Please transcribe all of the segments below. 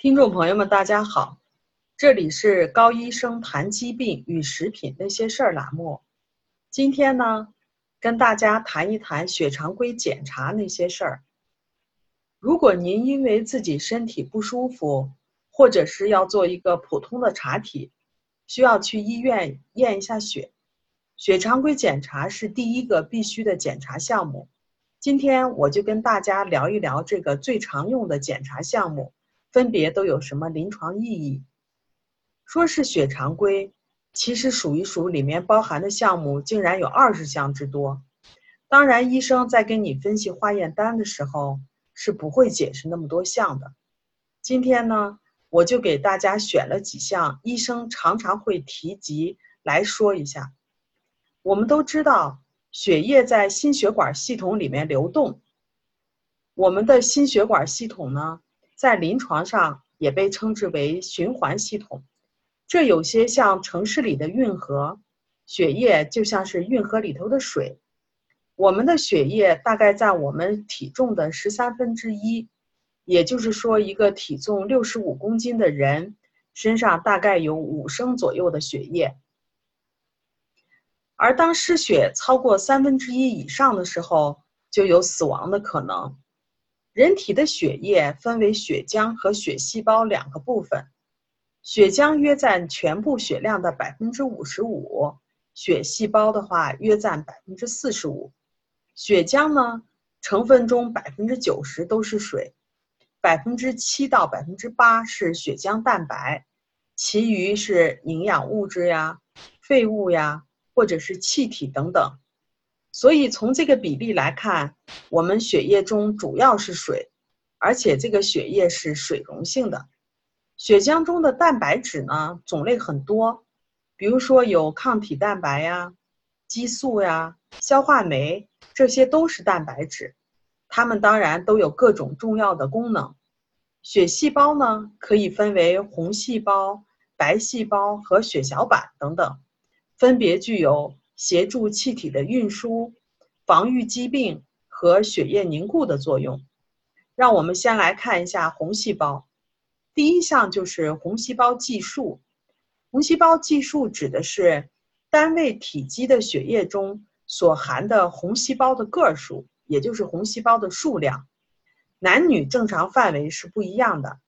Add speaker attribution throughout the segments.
Speaker 1: 听众朋友们，大家好，这里是高医生谈疾病与食品那些事儿栏目。今天呢，跟大家谈一谈血常规检查那些事儿。如果您因为自己身体不舒服，或者是要做一个普通的查体，需要去医院验一下血，血常规检查是第一个必须的检查项目。今天我就跟大家聊一聊这个最常用的检查项目。分别都有什么临床意义？说是血常规，其实数一数里面包含的项目竟然有二十项之多。当然，医生在跟你分析化验单的时候是不会解释那么多项的。今天呢，我就给大家选了几项医生常常会提及来说一下。我们都知道，血液在心血管系统里面流动。我们的心血管系统呢？在临床上也被称之为循环系统，这有些像城市里的运河，血液就像是运河里头的水。我们的血液大概占我们体重的十三分之一，也就是说，一个体重六十五公斤的人身上大概有五升左右的血液。而当失血超过三分之一以上的时候，就有死亡的可能。人体的血液分为血浆和血细胞两个部分，血浆约占全部血量的百分之五十五，血细胞的话约占百分之四十五。血浆呢，成分中百分之九十都是水，百分之七到百分之八是血浆蛋白，其余是营养物质呀、废物呀，或者是气体等等。所以从这个比例来看，我们血液中主要是水，而且这个血液是水溶性的。血浆中的蛋白质呢种类很多，比如说有抗体蛋白呀、激素呀、消化酶，这些都是蛋白质。它们当然都有各种重要的功能。血细胞呢可以分为红细胞、白细胞和血小板等等，分别具有。协助气体的运输、防御疾病和血液凝固的作用。让我们先来看一下红细胞。第一项就是红细胞计数。红细胞计数指的是单位体积的血液中所含的红细胞的个数，也就是红细胞的数量。男女正常范围是不一样的。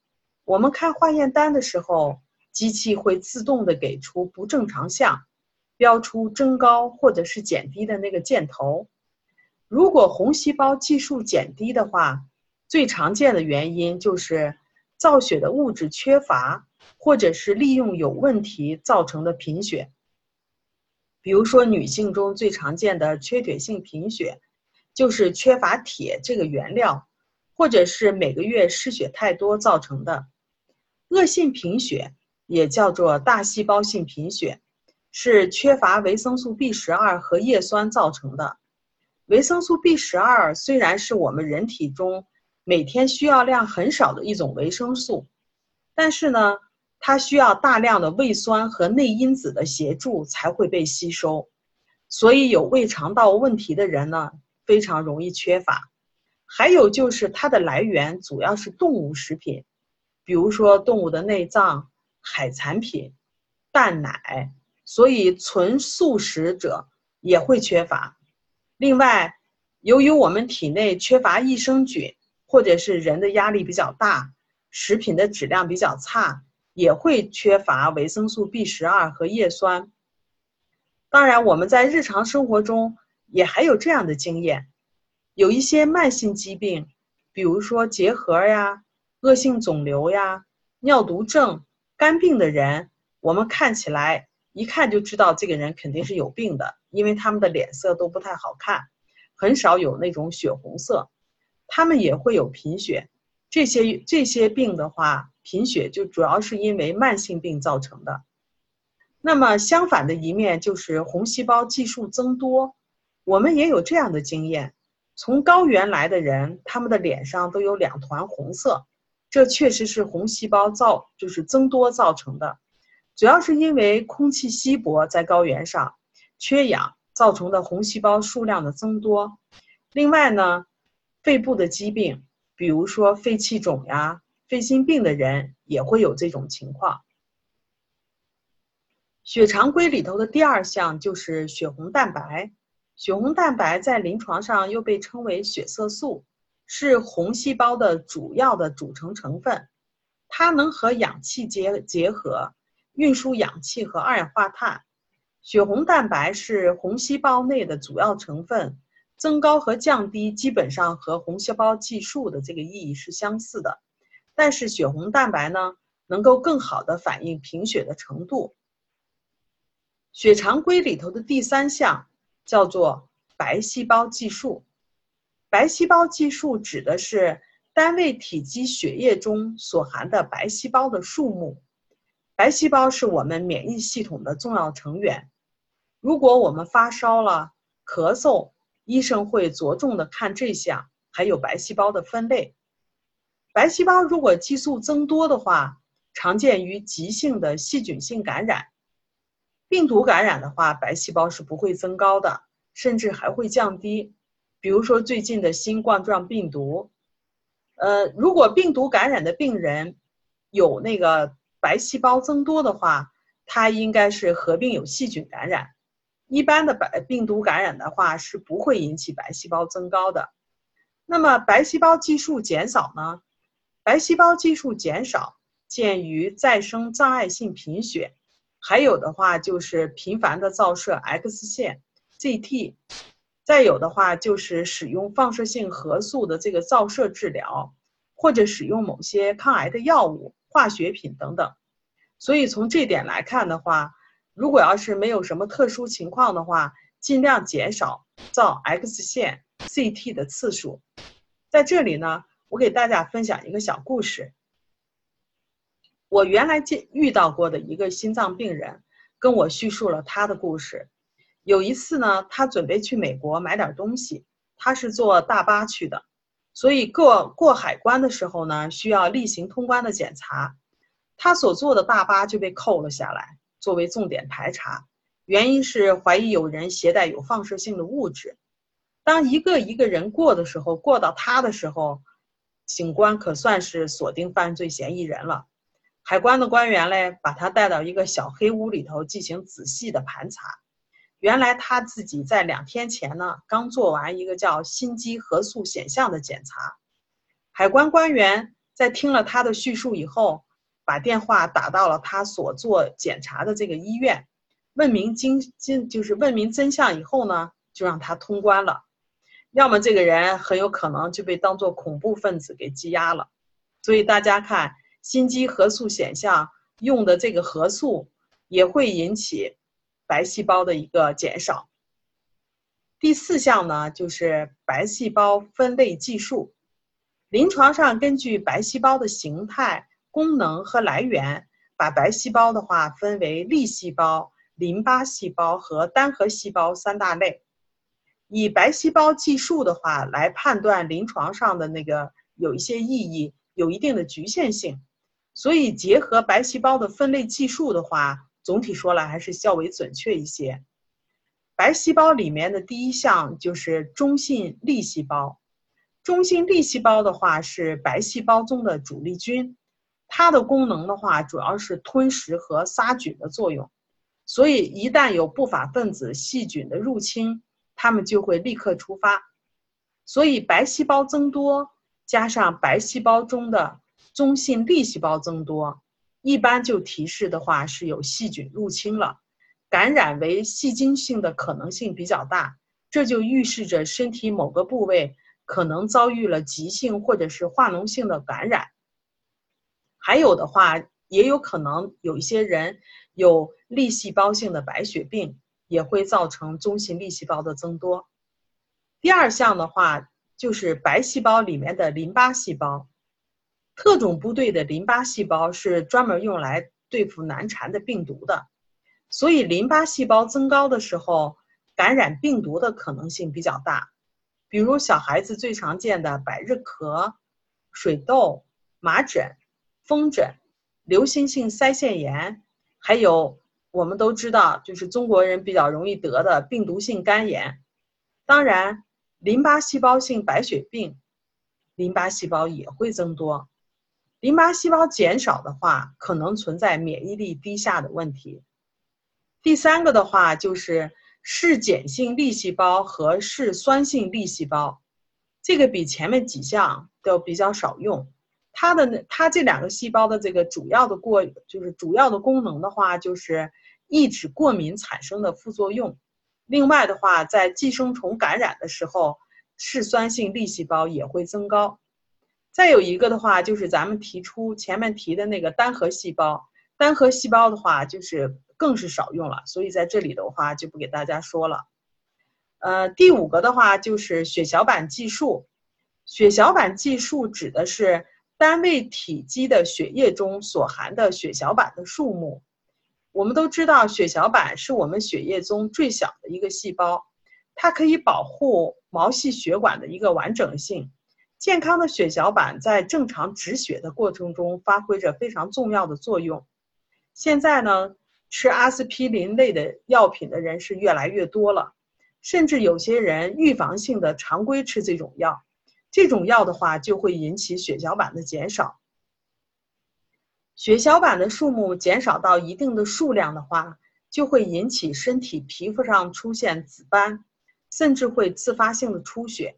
Speaker 1: 我们看化验单的时候，机器会自动的给出不正常项。标出增高或者是减低的那个箭头。如果红细胞计数减低的话，最常见的原因就是造血的物质缺乏，或者是利用有问题造成的贫血。比如说，女性中最常见的缺铁性贫血，就是缺乏铁这个原料，或者是每个月失血太多造成的。恶性贫血也叫做大细胞性贫血。是缺乏维生素 B 十二和叶酸造成的。维生素 B 十二虽然是我们人体中每天需要量很少的一种维生素，但是呢，它需要大量的胃酸和内因子的协助才会被吸收，所以有胃肠道问题的人呢，非常容易缺乏。还有就是它的来源主要是动物食品，比如说动物的内脏、海产品、蛋奶。所以，纯素食者也会缺乏。另外，由于我们体内缺乏益生菌，或者是人的压力比较大，食品的质量比较差，也会缺乏维生素 B 十二和叶酸。当然，我们在日常生活中也还有这样的经验：有一些慢性疾病，比如说结核呀、恶性肿瘤呀、尿毒症、肝病的人，我们看起来。一看就知道这个人肯定是有病的，因为他们的脸色都不太好看，很少有那种血红色。他们也会有贫血，这些这些病的话，贫血就主要是因为慢性病造成的。那么相反的一面就是红细胞计数增多，我们也有这样的经验：从高原来的人，他们的脸上都有两团红色，这确实是红细胞造就是增多造成的。主要是因为空气稀薄，在高原上缺氧造成的红细胞数量的增多。另外呢，肺部的疾病，比如说肺气肿呀、肺心病的人也会有这种情况。血常规里头的第二项就是血红蛋白。血红蛋白在临床上又被称为血色素，是红细胞的主要的组成成分。它能和氧气结结合，运输氧气和二氧化碳。血红蛋白是红细胞内的主要成分，增高和降低基本上和红细胞计数的这个意义是相似的。但是血红蛋白呢，能够更好的反映贫血的程度。血常规里头的第三项叫做白细胞计数。白细胞计数指的是单位体积血液中所含的白细胞的数目。白细胞是我们免疫系统的重要成员。如果我们发烧了、咳嗽，医生会着重的看这项，还有白细胞的分类。白细胞如果激素增多的话，常见于急性的细菌性感染。病毒感染的话，白细胞是不会增高的，甚至还会降低。比如说最近的新冠状病毒，呃，如果病毒感染的病人有那个白细胞增多的话，它应该是合并有细菌感染。一般的白病毒感染的话是不会引起白细胞增高的。那么白细胞计数减少呢？白细胞计数减少，见于再生障碍性贫血，还有的话就是频繁的照射 X 线、CT，再有的话就是使用放射性核素的这个照射治疗，或者使用某些抗癌的药物、化学品等等。所以从这点来看的话，如果要是没有什么特殊情况的话，尽量减少照 X 线、CT 的次数。在这里呢。我给大家分享一个小故事。我原来见遇到过的一个心脏病人，跟我叙述了他的故事。有一次呢，他准备去美国买点东西，他是坐大巴去的，所以过过海关的时候呢，需要例行通关的检查，他所坐的大巴就被扣了下来，作为重点排查，原因是怀疑有人携带有放射性的物质。当一个一个人过的时候，过到他的时候。警官可算是锁定犯罪嫌疑人了。海关的官员嘞，把他带到一个小黑屋里头进行仔细的盘查。原来他自己在两天前呢，刚做完一个叫心肌核素显像的检查。海关官员在听了他的叙述以后，把电话打到了他所做检查的这个医院，问明经经就是问明真相以后呢，就让他通关了。要么这个人很有可能就被当作恐怖分子给羁押了，所以大家看心肌核素显像用的这个核素也会引起白细胞的一个减少。第四项呢，就是白细胞分类计数。临床上根据白细胞的形态、功能和来源，把白细胞的话分为粒细胞、淋巴细胞和单核细胞三大类。以白细胞计数的话来判断临床上的那个有一些意义，有一定的局限性，所以结合白细胞的分类计数的话，总体说来还是较为准确一些。白细胞里面的第一项就是中性粒细胞，中性粒细胞的话是白细胞中的主力军，它的功能的话主要是吞食和杀菌的作用，所以一旦有不法分子细菌的入侵。它们就会立刻出发，所以白细胞增多加上白细胞中的中性粒细胞增多，一般就提示的话是有细菌入侵了，感染为细菌性的可能性比较大，这就预示着身体某个部位可能遭遇了急性或者是化脓性的感染。还有的话，也有可能有一些人有粒细胞性的白血病。也会造成中性粒细胞的增多。第二项的话，就是白细胞里面的淋巴细胞。特种部队的淋巴细胞是专门用来对付难缠的病毒的，所以淋巴细胞增高的时候，感染病毒的可能性比较大。比如小孩子最常见的百日咳、水痘、麻疹、风疹、流行性腮腺炎，还有。我们都知道，就是中国人比较容易得的病毒性肝炎。当然，淋巴细胞性白血病，淋巴细胞也会增多。淋巴细胞减少的话，可能存在免疫力低下的问题。第三个的话就是嗜碱性粒细胞和嗜酸性粒细胞，这个比前面几项都比较少用。它的它这两个细胞的这个主要的过就是主要的功能的话，就是抑制过敏产生的副作用。另外的话，在寄生虫感染的时候，嗜酸性粒细胞也会增高。再有一个的话，就是咱们提出前面提的那个单核细胞，单核细胞的话就是更是少用了，所以在这里的话就不给大家说了。呃，第五个的话就是血小板计数，血小板计数指的是单位体积的血液中所含的血小板的数目。我们都知道，血小板是我们血液中最小的一个细胞，它可以保护毛细血管的一个完整性。健康的血小板在正常止血的过程中发挥着非常重要的作用。现在呢，吃阿司匹林类的药品的人是越来越多了，甚至有些人预防性的常规吃这种药。这种药的话，就会引起血小板的减少。血小板的数目减少到一定的数量的话，就会引起身体皮肤上出现紫斑，甚至会自发性的出血。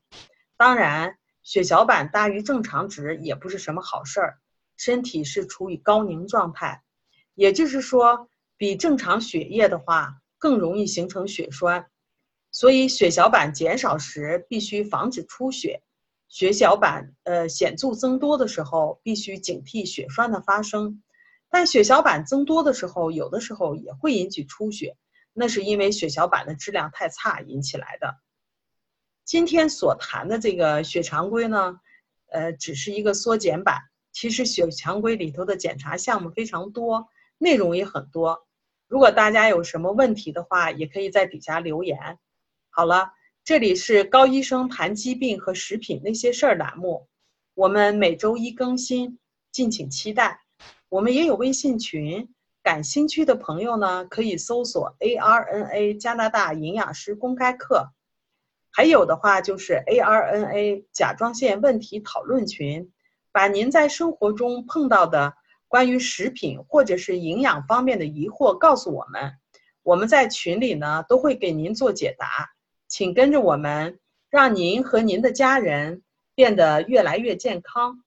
Speaker 1: 当然。血小板大于正常值也不是什么好事儿，身体是处于高凝状态，也就是说，比正常血液的话更容易形成血栓，所以血小板减少时必须防止出血。血小板呃显著增多的时候，必须警惕血栓的发生。但血小板增多的时候，有的时候也会引起出血，那是因为血小板的质量太差引起来的。今天所谈的这个血常规呢，呃，只是一个缩减版。其实血常规里头的检查项目非常多，内容也很多。如果大家有什么问题的话，也可以在底下留言。好了，这里是高医生谈疾病和食品那些事儿栏目，我们每周一更新，敬请期待。我们也有微信群，感兴趣的朋友呢，可以搜索 ARNA 加拿大营养师公开课。还有的话就是 ARNA 甲状腺问题讨论群，把您在生活中碰到的关于食品或者是营养方面的疑惑告诉我们，我们在群里呢都会给您做解答，请跟着我们，让您和您的家人变得越来越健康。